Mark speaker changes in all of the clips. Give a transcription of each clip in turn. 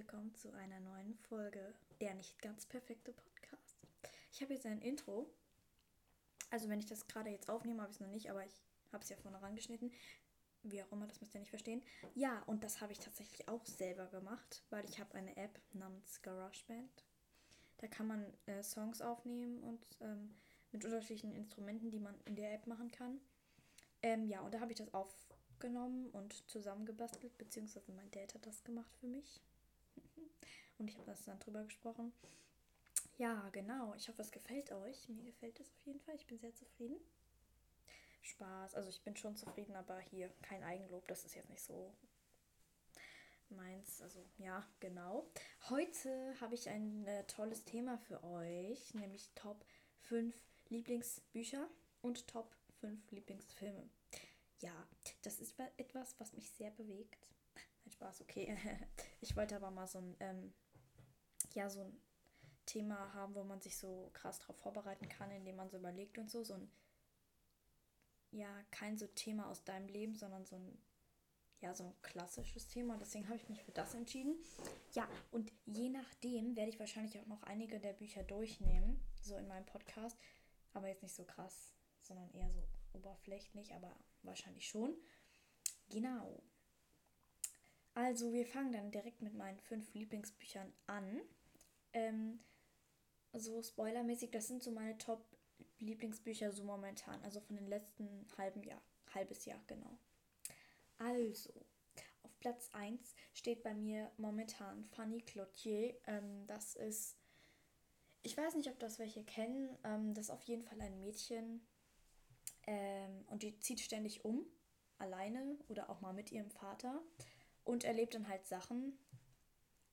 Speaker 1: willkommen zu einer neuen Folge der nicht ganz perfekte Podcast. Ich habe jetzt ein Intro. Also wenn ich das gerade jetzt aufnehme, habe ich es noch nicht, aber ich habe es ja vorne rangeschnitten. Wie auch immer, das müsst ihr nicht verstehen. Ja, und das habe ich tatsächlich auch selber gemacht, weil ich habe eine App namens GarageBand. Da kann man äh, Songs aufnehmen und ähm, mit unterschiedlichen Instrumenten, die man in der App machen kann. Ähm, ja, und da habe ich das aufgenommen und zusammengebastelt, beziehungsweise mein Dad hat das gemacht für mich. Und ich habe das dann drüber gesprochen. Ja, genau. Ich hoffe, es gefällt euch. Mir gefällt es auf jeden Fall. Ich bin sehr zufrieden. Spaß. Also ich bin schon zufrieden, aber hier kein Eigenlob. Das ist jetzt nicht so meins. Also ja, genau. Heute habe ich ein äh, tolles Thema für euch, nämlich Top 5 Lieblingsbücher und Top 5 Lieblingsfilme. Ja, das ist etwas, was mich sehr bewegt. Nein, Spaß, okay. Ich wollte aber mal so ein, ähm, ja, so ein Thema haben, wo man sich so krass darauf vorbereiten kann, indem man so überlegt und so. So ein, ja, kein so Thema aus deinem Leben, sondern so ein, ja, so ein klassisches Thema. Und deswegen habe ich mich für das entschieden. Ja, und je nachdem werde ich wahrscheinlich auch noch einige der Bücher durchnehmen, so in meinem Podcast. Aber jetzt nicht so krass, sondern eher so oberflächlich, aber wahrscheinlich schon. Genau. Also, wir fangen dann direkt mit meinen fünf Lieblingsbüchern an. Ähm, so spoilermäßig, das sind so meine Top-Lieblingsbücher so momentan, also von den letzten halben Jahr, halbes Jahr, genau. Also, auf Platz 1 steht bei mir momentan Fanny Cloutier. Ähm, das ist ich weiß nicht, ob das welche kennen. Ähm, das ist auf jeden Fall ein Mädchen. Ähm, und die zieht ständig um, alleine oder auch mal mit ihrem Vater. Und erlebt dann halt Sachen.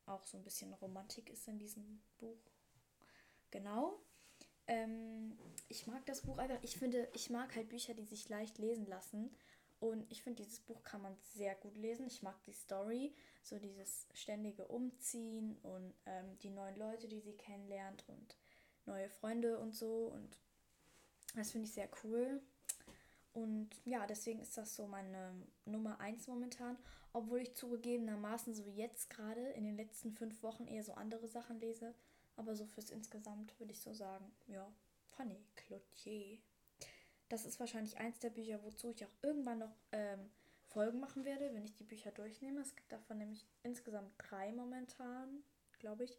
Speaker 1: Auch so ein bisschen Romantik ist in diesem Buch. Genau. Ähm, ich mag das Buch einfach. Ich finde, ich mag halt Bücher, die sich leicht lesen lassen. Und ich finde, dieses Buch kann man sehr gut lesen. Ich mag die Story, so dieses ständige Umziehen und ähm, die neuen Leute, die sie kennenlernt und neue Freunde und so. Und das finde ich sehr cool. Und ja, deswegen ist das so meine Nummer 1 momentan. Obwohl ich zugegebenermaßen so jetzt gerade in den letzten fünf Wochen eher so andere Sachen lese. Aber so fürs Insgesamt würde ich so sagen, ja, Fanny Cloutier. Das ist wahrscheinlich eins der Bücher, wozu ich auch irgendwann noch ähm, Folgen machen werde, wenn ich die Bücher durchnehme. Es gibt davon nämlich insgesamt drei momentan, glaube ich.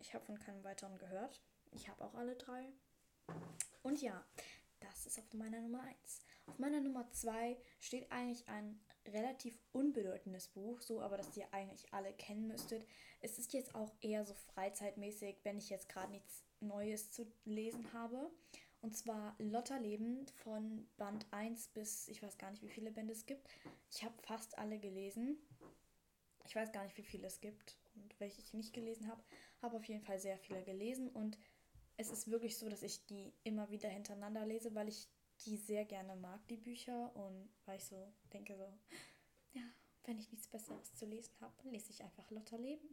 Speaker 1: Ich habe von keinem weiteren gehört. Ich habe auch alle drei. Und ja, das ist auf meiner Nummer 1. Auf meiner Nummer 2 steht eigentlich ein relativ unbedeutendes Buch, so aber das ihr eigentlich alle kennen müsstet. Es ist jetzt auch eher so freizeitmäßig, wenn ich jetzt gerade nichts Neues zu lesen habe. Und zwar Lotterleben von Band 1 bis, ich weiß gar nicht, wie viele Bände es gibt. Ich habe fast alle gelesen. Ich weiß gar nicht, wie viele es gibt und welche ich nicht gelesen habe. Habe auf jeden Fall sehr viele gelesen und es ist wirklich so, dass ich die immer wieder hintereinander lese, weil ich die sehr gerne mag, die Bücher. Und weil ich so denke, so, ja, wenn ich nichts Besseres zu lesen habe, lese ich einfach Lotterleben.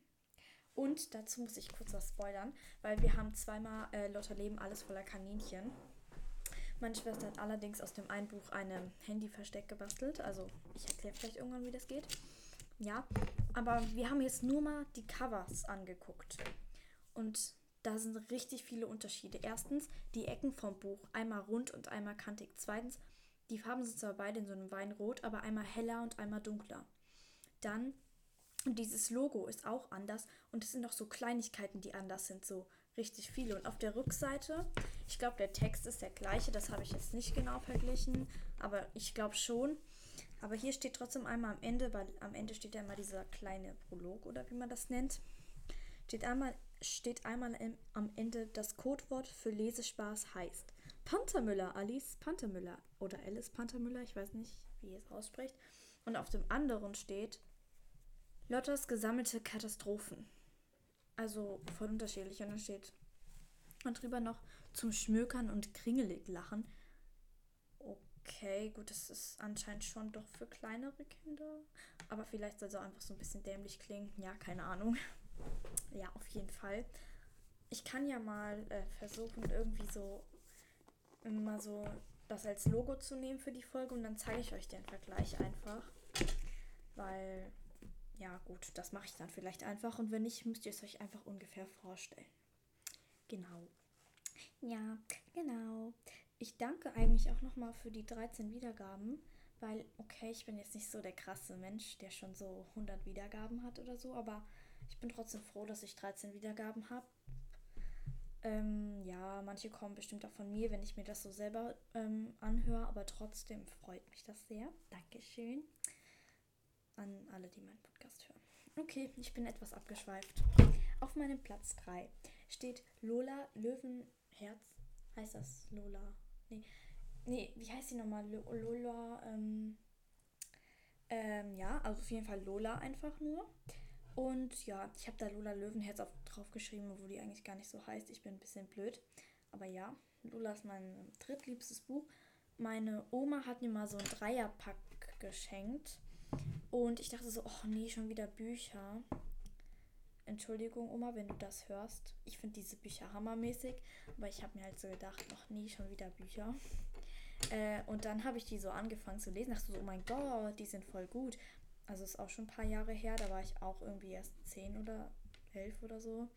Speaker 1: Und dazu muss ich kurz was spoilern, weil wir haben zweimal äh, Lotterleben alles voller Kaninchen. Meine Schwester hat allerdings aus dem einen Buch ein Handyversteck gebastelt. Also ich erkläre vielleicht irgendwann, wie das geht. Ja, aber wir haben jetzt nur mal die Covers angeguckt. Und da sind richtig viele Unterschiede. Erstens die Ecken vom Buch, einmal rund und einmal kantig. Zweitens, die Farben sind zwar beide in so einem Weinrot, aber einmal heller und einmal dunkler. Dann dieses Logo ist auch anders und es sind noch so Kleinigkeiten, die anders sind, so richtig viele. Und auf der Rückseite, ich glaube, der Text ist der gleiche, das habe ich jetzt nicht genau verglichen, aber ich glaube schon. Aber hier steht trotzdem einmal am Ende, weil am Ende steht ja immer dieser kleine Prolog oder wie man das nennt. Steht einmal, steht einmal im, am Ende das Codewort für Lesespaß heißt Pantermüller, Alice Pantermüller oder Alice Pantermüller, ich weiß nicht, wie ihr es ausspricht. Und auf dem anderen steht Lottas gesammelte Katastrophen. Also voll unterschiedlich. Und dann steht und drüber noch zum Schmökern und kringelig lachen. Okay, gut, das ist anscheinend schon doch für kleinere Kinder. Aber vielleicht soll es auch einfach so ein bisschen dämlich klingen. Ja, keine Ahnung. Ja, auf jeden Fall. Ich kann ja mal äh, versuchen, irgendwie so immer so das als Logo zu nehmen für die Folge und dann zeige ich euch den Vergleich einfach. Weil ja, gut, das mache ich dann vielleicht einfach. Und wenn nicht, müsst ihr es euch einfach ungefähr vorstellen. Genau. Ja, genau. Ich danke eigentlich auch nochmal für die 13 Wiedergaben, weil, okay, ich bin jetzt nicht so der krasse Mensch, der schon so 100 Wiedergaben hat oder so, aber ich bin trotzdem froh, dass ich 13 Wiedergaben habe. Ähm, ja, manche kommen bestimmt auch von mir, wenn ich mir das so selber ähm, anhöre, aber trotzdem freut mich das sehr. Dankeschön an alle, die meinen Podcast hören. Okay, ich bin etwas abgeschweift. Auf meinem Platz 3 steht Lola Löwenherz. Heißt das Lola? Nee. Nee, wie heißt die nochmal? Lola, ähm, ähm, ja, also auf jeden Fall Lola einfach nur. Und ja, ich habe da Lola Löwenherz auf, drauf geschrieben, wo die eigentlich gar nicht so heißt. Ich bin ein bisschen blöd. Aber ja, Lola ist mein drittliebstes Buch. Meine Oma hat mir mal so ein Dreierpack geschenkt. Und ich dachte so, oh nee, schon wieder Bücher. Entschuldigung, Oma, wenn du das hörst. Ich finde diese Bücher hammermäßig, aber ich habe mir halt so gedacht, ach nie schon wieder Bücher. Äh, und dann habe ich die so angefangen zu lesen. Dachte so, oh mein Gott, die sind voll gut. Also ist auch schon ein paar Jahre her, da war ich auch irgendwie erst zehn oder elf oder so.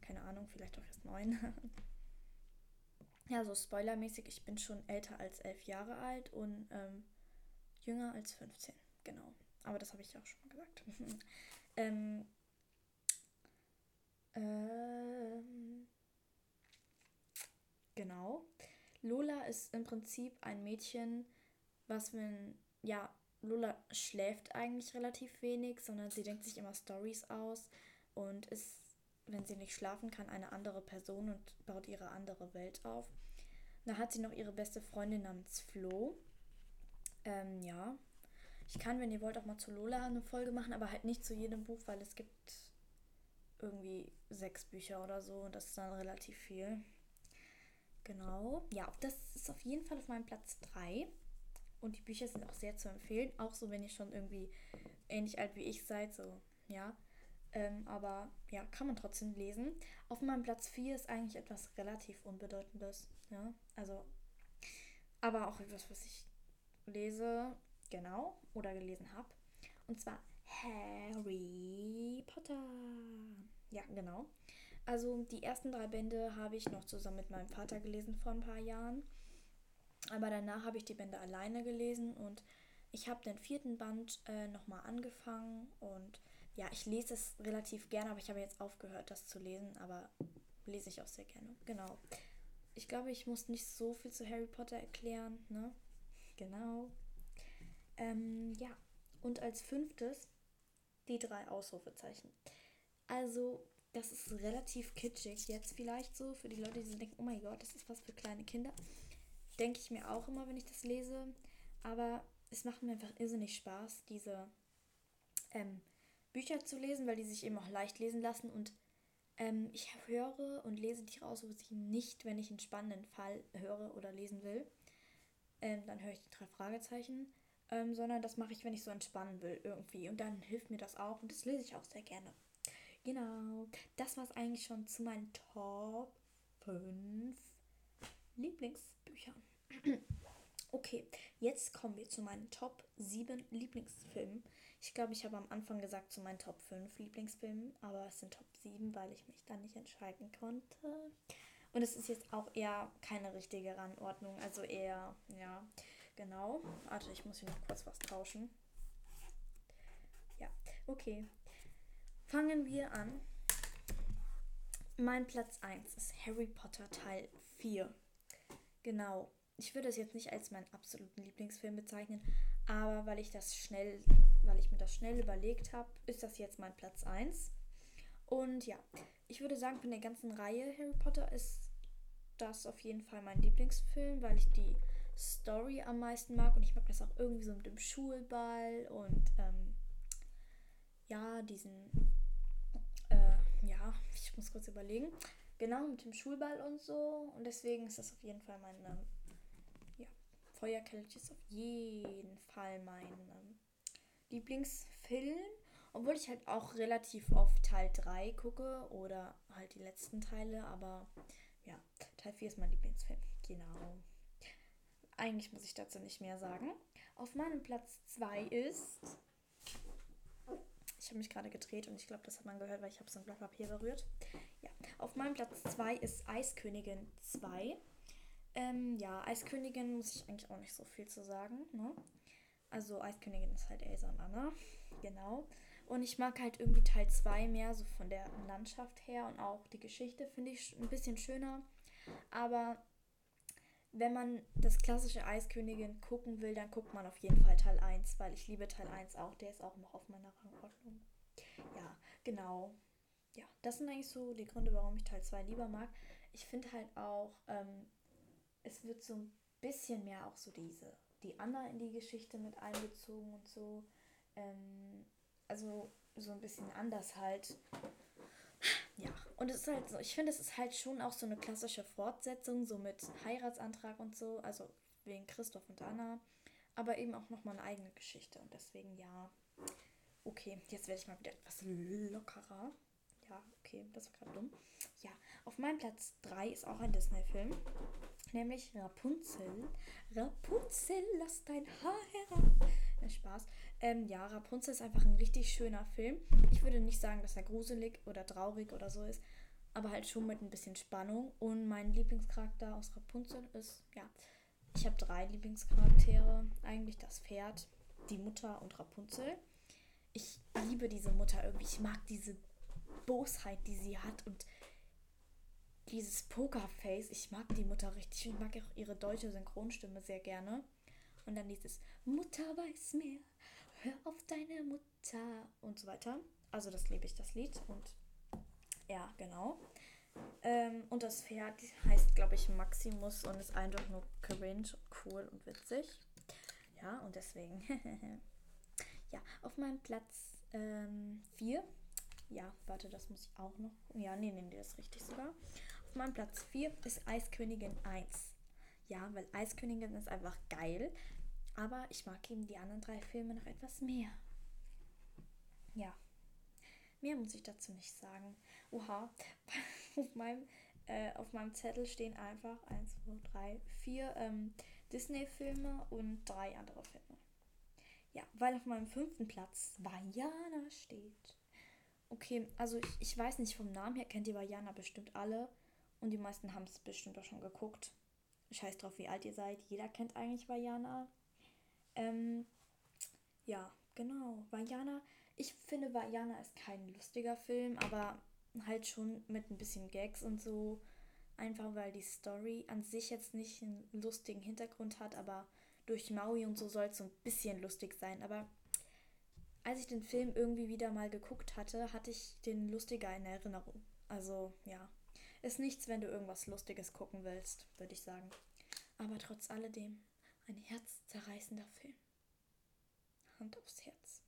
Speaker 1: Keine Ahnung, vielleicht auch erst neun. ja, so spoilermäßig, ich bin schon älter als elf Jahre alt und ähm, jünger als 15. Genau. Aber das habe ich ja auch schon mal gesagt. ähm, ähm, genau. Lola ist im Prinzip ein Mädchen, was wenn, ja, Lola schläft eigentlich relativ wenig, sondern sie denkt sich immer Stories aus und ist, wenn sie nicht schlafen kann, eine andere Person und baut ihre andere Welt auf. Da hat sie noch ihre beste Freundin namens Flo. Ähm, ja. Ich kann, wenn ihr wollt, auch mal zu Lola eine Folge machen, aber halt nicht zu jedem Buch, weil es gibt irgendwie sechs Bücher oder so und das ist dann relativ viel. Genau. Ja, das ist auf jeden Fall auf meinem Platz 3. Und die Bücher sind auch sehr zu empfehlen. Auch so, wenn ihr schon irgendwie ähnlich alt wie ich seid, so, ja. Ähm, aber ja, kann man trotzdem lesen. Auf meinem Platz 4 ist eigentlich etwas relativ Unbedeutendes. Ja, also, aber auch etwas, was ich lese, genau, oder gelesen habe. Und zwar Harry Potter. Ja, genau. Also die ersten drei Bände habe ich noch zusammen mit meinem Vater gelesen vor ein paar Jahren. Aber danach habe ich die Bände alleine gelesen und ich habe den vierten Band äh, nochmal angefangen und ja, ich lese es relativ gerne, aber ich habe jetzt aufgehört, das zu lesen, aber lese ich auch sehr gerne. Genau. Ich glaube, ich muss nicht so viel zu Harry Potter erklären, ne? Genau. Ähm, ja. Und als fünftes die drei Ausrufezeichen. Also, das ist relativ kitschig jetzt vielleicht so für die Leute, die so denken, oh mein Gott, das ist was für kleine Kinder. Denke ich mir auch immer, wenn ich das lese. Aber es macht mir einfach irrsinnig Spaß, diese ähm, Bücher zu lesen, weil die sich eben auch leicht lesen lassen. Und ähm, ich höre und lese Tiere aus, nicht, wenn ich einen spannenden Fall höre oder lesen will. Ähm, dann höre ich die drei Fragezeichen ähm, sondern das mache ich, wenn ich so entspannen will irgendwie. Und dann hilft mir das auch und das lese ich auch sehr gerne. Genau, das war es eigentlich schon zu meinen Top 5 Lieblingsbüchern. Okay, jetzt kommen wir zu meinen Top 7 Lieblingsfilmen. Ich glaube, ich habe am Anfang gesagt zu meinen Top 5 Lieblingsfilmen, aber es sind Top 7, weil ich mich dann nicht entscheiden konnte. Und es ist jetzt auch eher keine richtige Rangordnung, also eher, ja, Genau. Warte, ich muss hier noch kurz was tauschen. Ja, okay. Fangen wir an. Mein Platz 1 ist Harry Potter Teil 4. Genau. Ich würde es jetzt nicht als meinen absoluten Lieblingsfilm bezeichnen, aber weil ich das schnell, weil ich mir das schnell überlegt habe, ist das jetzt mein Platz 1. Und ja, ich würde sagen, von der ganzen Reihe Harry Potter ist das auf jeden Fall mein Lieblingsfilm, weil ich die Story am meisten mag. Und ich mag das auch irgendwie so mit dem Schulball und ähm, ja, diesen, äh, ja, ich muss kurz überlegen. Genau, mit dem Schulball und so. Und deswegen ist das auf jeden Fall mein, Feuerkelch ist auf jeden Fall mein ähm, Lieblingsfilm. Obwohl ich halt auch relativ oft Teil 3 gucke oder halt die letzten Teile, aber ja, Teil 4 ist mein Lieblingsfilm. Genau. Eigentlich muss ich dazu nicht mehr sagen. Auf meinem Platz 2 ist Ich habe mich gerade gedreht und ich glaube, das hat man gehört, weil ich habe so ein Blatt Papier berührt. Ja, auf meinem Platz 2 ist Eiskönigin 2. Ähm, ja, Eiskönigin muss ich eigentlich auch nicht so viel zu sagen. Ne? Also Eiskönigin ist halt Elsa und Anna. Genau. Und ich mag halt irgendwie Teil 2 mehr, so von der Landschaft her und auch die Geschichte finde ich ein bisschen schöner. Aber wenn man das klassische Eiskönigin gucken will, dann guckt man auf jeden Fall Teil 1, weil ich liebe Teil 1 auch. Der ist auch noch auf meiner Rangordnung. Ja, genau. Ja, das sind eigentlich so die Gründe, warum ich Teil 2 lieber mag. Ich finde halt auch, ähm, es wird so ein bisschen mehr auch so diese, die Anna in die Geschichte mit einbezogen und so. Ähm, also so ein bisschen anders halt. Ja, und es ist halt so, ich finde, es ist halt schon auch so eine klassische Fortsetzung, so mit Heiratsantrag und so, also wegen Christoph und Anna, aber eben auch nochmal eine eigene Geschichte und deswegen ja. Okay, jetzt werde ich mal wieder etwas lockerer. Ja, okay, das war gerade dumm. Ja, auf meinem Platz 3 ist auch ein Disney-Film, nämlich Rapunzel. Rapunzel, lass dein Haar herab. Ja, Spaß. Ähm, ja, Rapunzel ist einfach ein richtig schöner Film. Ich würde nicht sagen, dass er gruselig oder traurig oder so ist, aber halt schon mit ein bisschen Spannung. Und mein Lieblingscharakter aus Rapunzel ist, ja, ich habe drei Lieblingscharaktere. Eigentlich das Pferd, die Mutter und Rapunzel. Ich liebe diese Mutter irgendwie. Ich mag diese Bosheit, die sie hat und dieses Pokerface. Ich mag die Mutter richtig. Ich mag auch ihre deutsche Synchronstimme sehr gerne. Und dann dieses Mutter weiß mehr, hör auf deine Mutter und so weiter. Also das liebe ich, das Lied. Und ja, genau. Ähm, und das Pferd heißt, glaube ich, Maximus und ist einfach nur cringe, cool und witzig. Ja, und deswegen. ja, auf meinem Platz 4. Ähm, ja, warte, das muss ich auch noch. Ja, nee, nee, das ist richtig sogar. Auf meinem Platz 4 ist Eiskönigin 1. Ja, weil Eiskönigin ist einfach geil. Aber ich mag eben die anderen drei Filme noch etwas mehr. Ja. Mehr muss ich dazu nicht sagen. Oha, auf meinem, äh, auf meinem Zettel stehen einfach 1, 2, 3, 4 ähm, Disney-Filme und drei andere Filme. Ja, weil auf meinem fünften Platz Vajana steht. Okay, also ich, ich weiß nicht vom Namen her, kennt ihr Vajana bestimmt alle. Und die meisten haben es bestimmt auch schon geguckt. Scheiß drauf, wie alt ihr seid. Jeder kennt eigentlich Vajana. Ähm, ja, genau. Vajana. Ich finde, Vajana ist kein lustiger Film, aber halt schon mit ein bisschen Gags und so. Einfach weil die Story an sich jetzt nicht einen lustigen Hintergrund hat, aber durch Maui und so soll es so ein bisschen lustig sein. Aber als ich den Film irgendwie wieder mal geguckt hatte, hatte ich den lustiger in Erinnerung. Also ja, ist nichts, wenn du irgendwas Lustiges gucken willst, würde ich sagen. Aber trotz alledem ein herzzerreißender Film. Hand aufs Herz.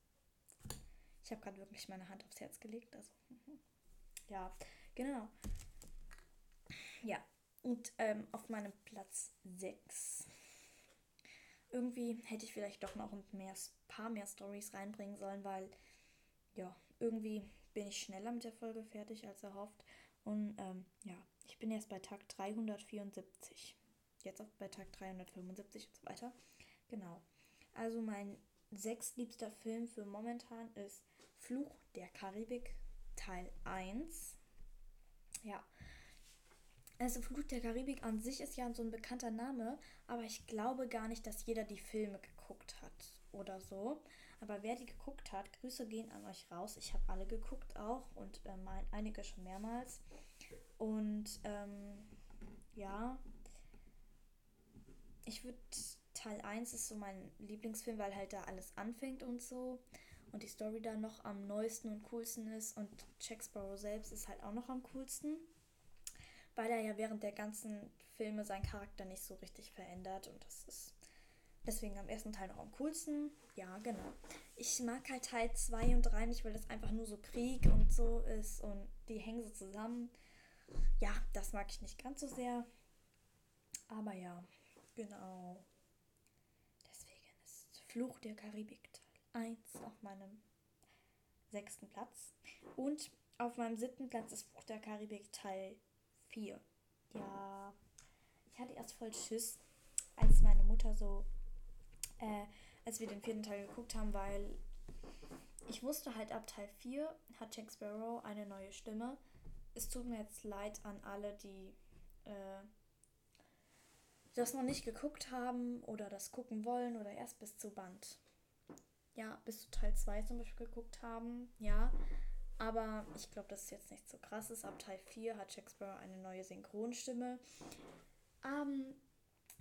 Speaker 1: Ich habe gerade wirklich meine Hand aufs Herz gelegt. Also, ja, genau. Ja, und ähm, auf meinem Platz 6. Irgendwie hätte ich vielleicht doch noch ein mehr, paar mehr Stories reinbringen sollen, weil, ja, irgendwie bin ich schneller mit der Folge fertig als erhofft. Und ähm, ja, ich bin erst bei Tag 374 jetzt auch bei Tag 375 und so weiter. Genau. Also mein sechstliebster Film für momentan ist Fluch der Karibik Teil 1. Ja. Also Fluch der Karibik an sich ist ja so ein bekannter Name, aber ich glaube gar nicht, dass jeder die Filme geguckt hat oder so. Aber wer die geguckt hat, Grüße gehen an euch raus. Ich habe alle geguckt auch und äh, einige schon mehrmals. Und ähm, ja, ich würde Teil 1 ist so mein Lieblingsfilm, weil halt da alles anfängt und so. Und die Story da noch am neuesten und coolsten ist. Und Jack Sparrow selbst ist halt auch noch am coolsten. Weil er ja während der ganzen Filme seinen Charakter nicht so richtig verändert. Und das ist deswegen am ersten Teil noch am coolsten. Ja, genau. Ich mag halt Teil 2 und 3 nicht, weil das einfach nur so Krieg und so ist. Und die hängen so zusammen. Ja, das mag ich nicht ganz so sehr. Aber ja. Genau. Deswegen ist Fluch der Karibik Teil 1 auf meinem sechsten Platz. Und auf meinem siebten Platz ist Fluch der Karibik Teil 4. Ja, ich hatte erst voll Schiss, als meine Mutter so, äh, als wir den vierten Teil geguckt haben, weil ich wusste halt ab Teil 4 hat Jack Sparrow eine neue Stimme. Es tut mir jetzt leid an alle, die äh, das noch nicht geguckt haben oder das gucken wollen oder erst bis zu Band. Ja, bis zu Teil 2 zum Beispiel geguckt haben. Ja. Aber ich glaube, das ist jetzt nicht so krass ist. Ab Teil 4 hat Sparrow eine neue Synchronstimme. Ähm,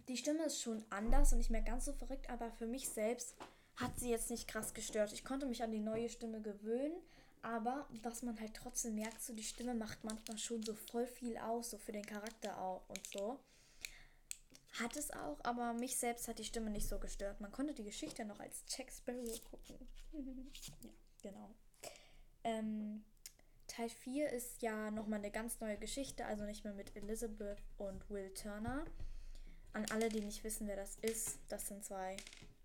Speaker 1: die Stimme ist schon anders und nicht mehr ganz so verrückt, aber für mich selbst hat sie jetzt nicht krass gestört. Ich konnte mich an die neue Stimme gewöhnen, aber was man halt trotzdem merkt, so die Stimme macht manchmal schon so voll viel aus, so für den Charakter auch und so. Hat es auch, aber mich selbst hat die Stimme nicht so gestört. Man konnte die Geschichte noch als Jack Sparrow gucken. ja, genau. Ähm, Teil 4 ist ja nochmal eine ganz neue Geschichte, also nicht mehr mit Elizabeth und Will Turner. An alle, die nicht wissen, wer das ist, das sind zwei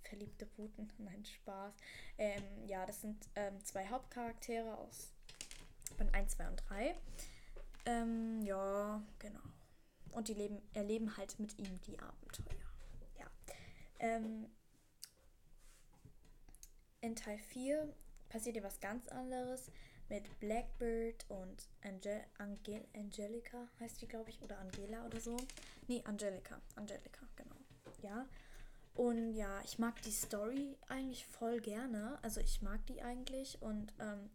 Speaker 1: verliebte Puten. Nein, Spaß. Ähm, ja, das sind ähm, zwei Hauptcharaktere aus Band 1, 2 und 3. Ähm, ja, genau. Und die leben, erleben halt mit ihm die Abenteuer. Ja. Ähm, in Teil 4 passiert ja was ganz anderes mit Blackbird und Angel Angel Angelica heißt die, glaube ich, oder Angela oder so. Nee, Angelica. Angelica, genau. Ja. Und ja, ich mag die Story eigentlich voll gerne. Also ich mag die eigentlich und ähm,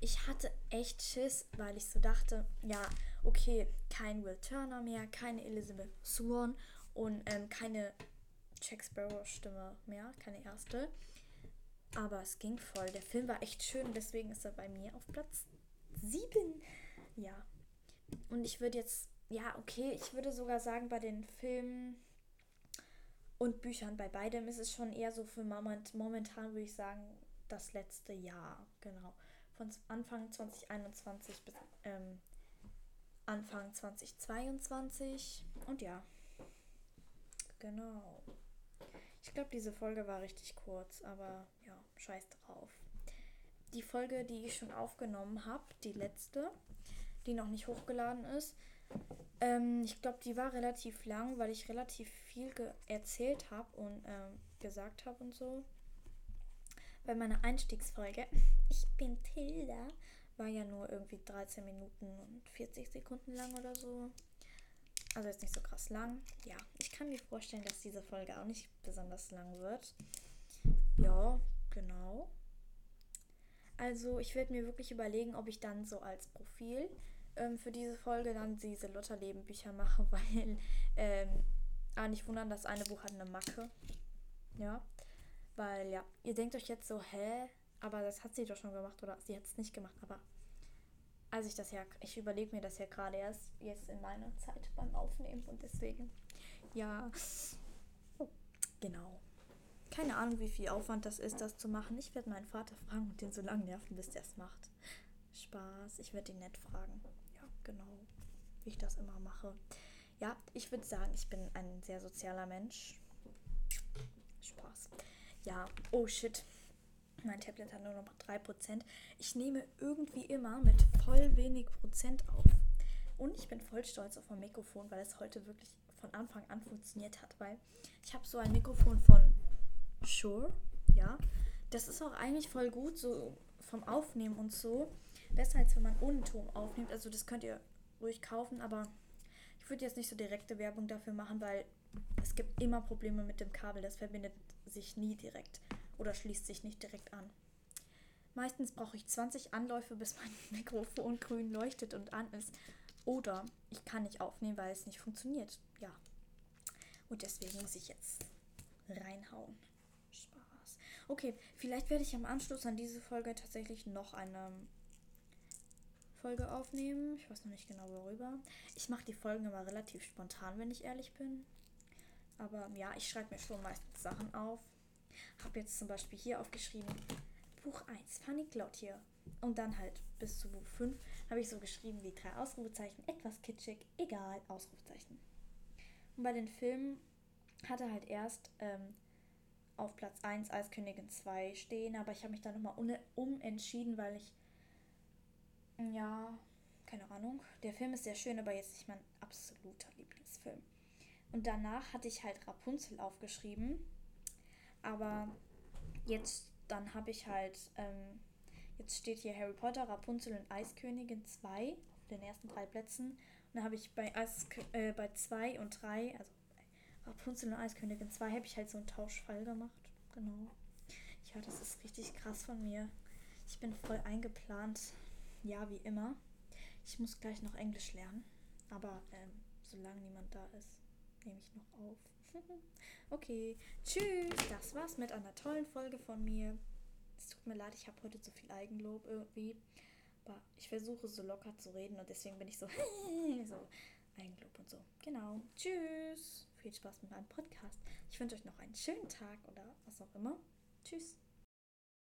Speaker 1: ich hatte echt Schiss, weil ich so dachte, ja, okay, kein Will Turner mehr, keine Elizabeth Swan und ähm, keine Jack Sparrow Stimme mehr, keine erste. Aber es ging voll. Der Film war echt schön, deswegen ist er bei mir auf Platz 7. Ja. Und ich würde jetzt, ja, okay, ich würde sogar sagen, bei den Filmen und Büchern, bei beidem ist es schon eher so für moment, momentan, würde ich sagen, das letzte Jahr. Genau. Von Anfang 2021 bis ähm, Anfang 2022. Und ja. Genau. Ich glaube, diese Folge war richtig kurz, aber ja, scheiß drauf. Die Folge, die ich schon aufgenommen habe, die letzte, die noch nicht hochgeladen ist, ähm, ich glaube, die war relativ lang, weil ich relativ viel erzählt habe und ähm, gesagt habe und so. Bei meiner Einstiegsfolge, ich bin Tilda, war ja nur irgendwie 13 Minuten und 40 Sekunden lang oder so. Also jetzt nicht so krass lang. Ja, ich kann mir vorstellen, dass diese Folge auch nicht besonders lang wird. Ja, genau. Also ich werde mir wirklich überlegen, ob ich dann so als Profil ähm, für diese Folge dann diese Lotterleben-Bücher mache, weil ähm, ah, nicht wundern, das eine Buch hat eine Macke. Ja. Weil ja, ihr denkt euch jetzt so, hä? Aber das hat sie doch schon gemacht oder sie hat es nicht gemacht, aber als ich das ja, ich überlege mir das ja gerade erst jetzt in meiner Zeit beim Aufnehmen und deswegen, ja, genau. Keine Ahnung, wie viel Aufwand das ist, das zu machen. Ich werde meinen Vater fragen und den so lange nerven, bis der es macht. Spaß, ich werde ihn nett fragen. Ja, genau, wie ich das immer mache. Ja, ich würde sagen, ich bin ein sehr sozialer Mensch. Spaß. Ja, oh shit. Mein Tablet hat nur noch 3%. Ich nehme irgendwie immer mit voll wenig Prozent auf. Und ich bin voll stolz auf mein Mikrofon, weil es heute wirklich von Anfang an funktioniert hat. Weil ich habe so ein Mikrofon von Shure, ja. Das ist auch eigentlich voll gut, so vom Aufnehmen und so. Besser als wenn man ohne Ton aufnimmt. Also das könnt ihr ruhig kaufen, aber ich würde jetzt nicht so direkte Werbung dafür machen, weil es gibt immer Probleme mit dem Kabel. Das verbindet sich nie direkt oder schließt sich nicht direkt an. Meistens brauche ich 20 Anläufe, bis mein Mikrofon grün leuchtet und an ist. Oder ich kann nicht aufnehmen, weil es nicht funktioniert. Ja. Und deswegen muss ich jetzt reinhauen. Spaß. Okay, vielleicht werde ich am Anschluss an diese Folge tatsächlich noch eine Folge aufnehmen. Ich weiß noch nicht genau worüber. Ich mache die Folgen immer relativ spontan, wenn ich ehrlich bin. Aber ja, ich schreibe mir schon meistens Sachen auf habe jetzt zum Beispiel hier aufgeschrieben, Buch 1, Fanny Claudier. Und dann halt bis zu Buch 5 habe ich so geschrieben wie drei Ausrufezeichen, etwas kitschig, egal, Ausrufezeichen. Und bei den Filmen hatte halt erst ähm, auf Platz 1 Eiskönigin 2 stehen, aber ich habe mich da nochmal umentschieden, weil ich, ja, keine Ahnung, der Film ist sehr schön, aber jetzt nicht mein absoluter Lieblingsfilm. Und danach hatte ich halt Rapunzel aufgeschrieben aber jetzt dann habe ich halt, ähm, jetzt steht hier Harry Potter, Rapunzel und Eiskönigin 2 auf den ersten drei Plätzen. Und dann habe ich bei 2 äh, bei zwei und 3, also Rapunzel und Eiskönigin 2, habe ich halt so einen Tauschfall gemacht. Genau. Ja, das ist richtig krass von mir. Ich bin voll eingeplant. Ja, wie immer. Ich muss gleich noch Englisch lernen. Aber ähm, solange niemand da ist, nehme ich noch auf. okay, tschüss. Das war's mit einer tollen Folge von mir. Es tut mir leid, ich habe heute zu viel Eigenlob irgendwie. Aber ich versuche so locker zu reden und deswegen bin ich so, so Eigenlob und so. Genau. Tschüss. Viel Spaß mit meinem Podcast. Ich wünsche euch noch einen schönen Tag oder was auch immer. Tschüss.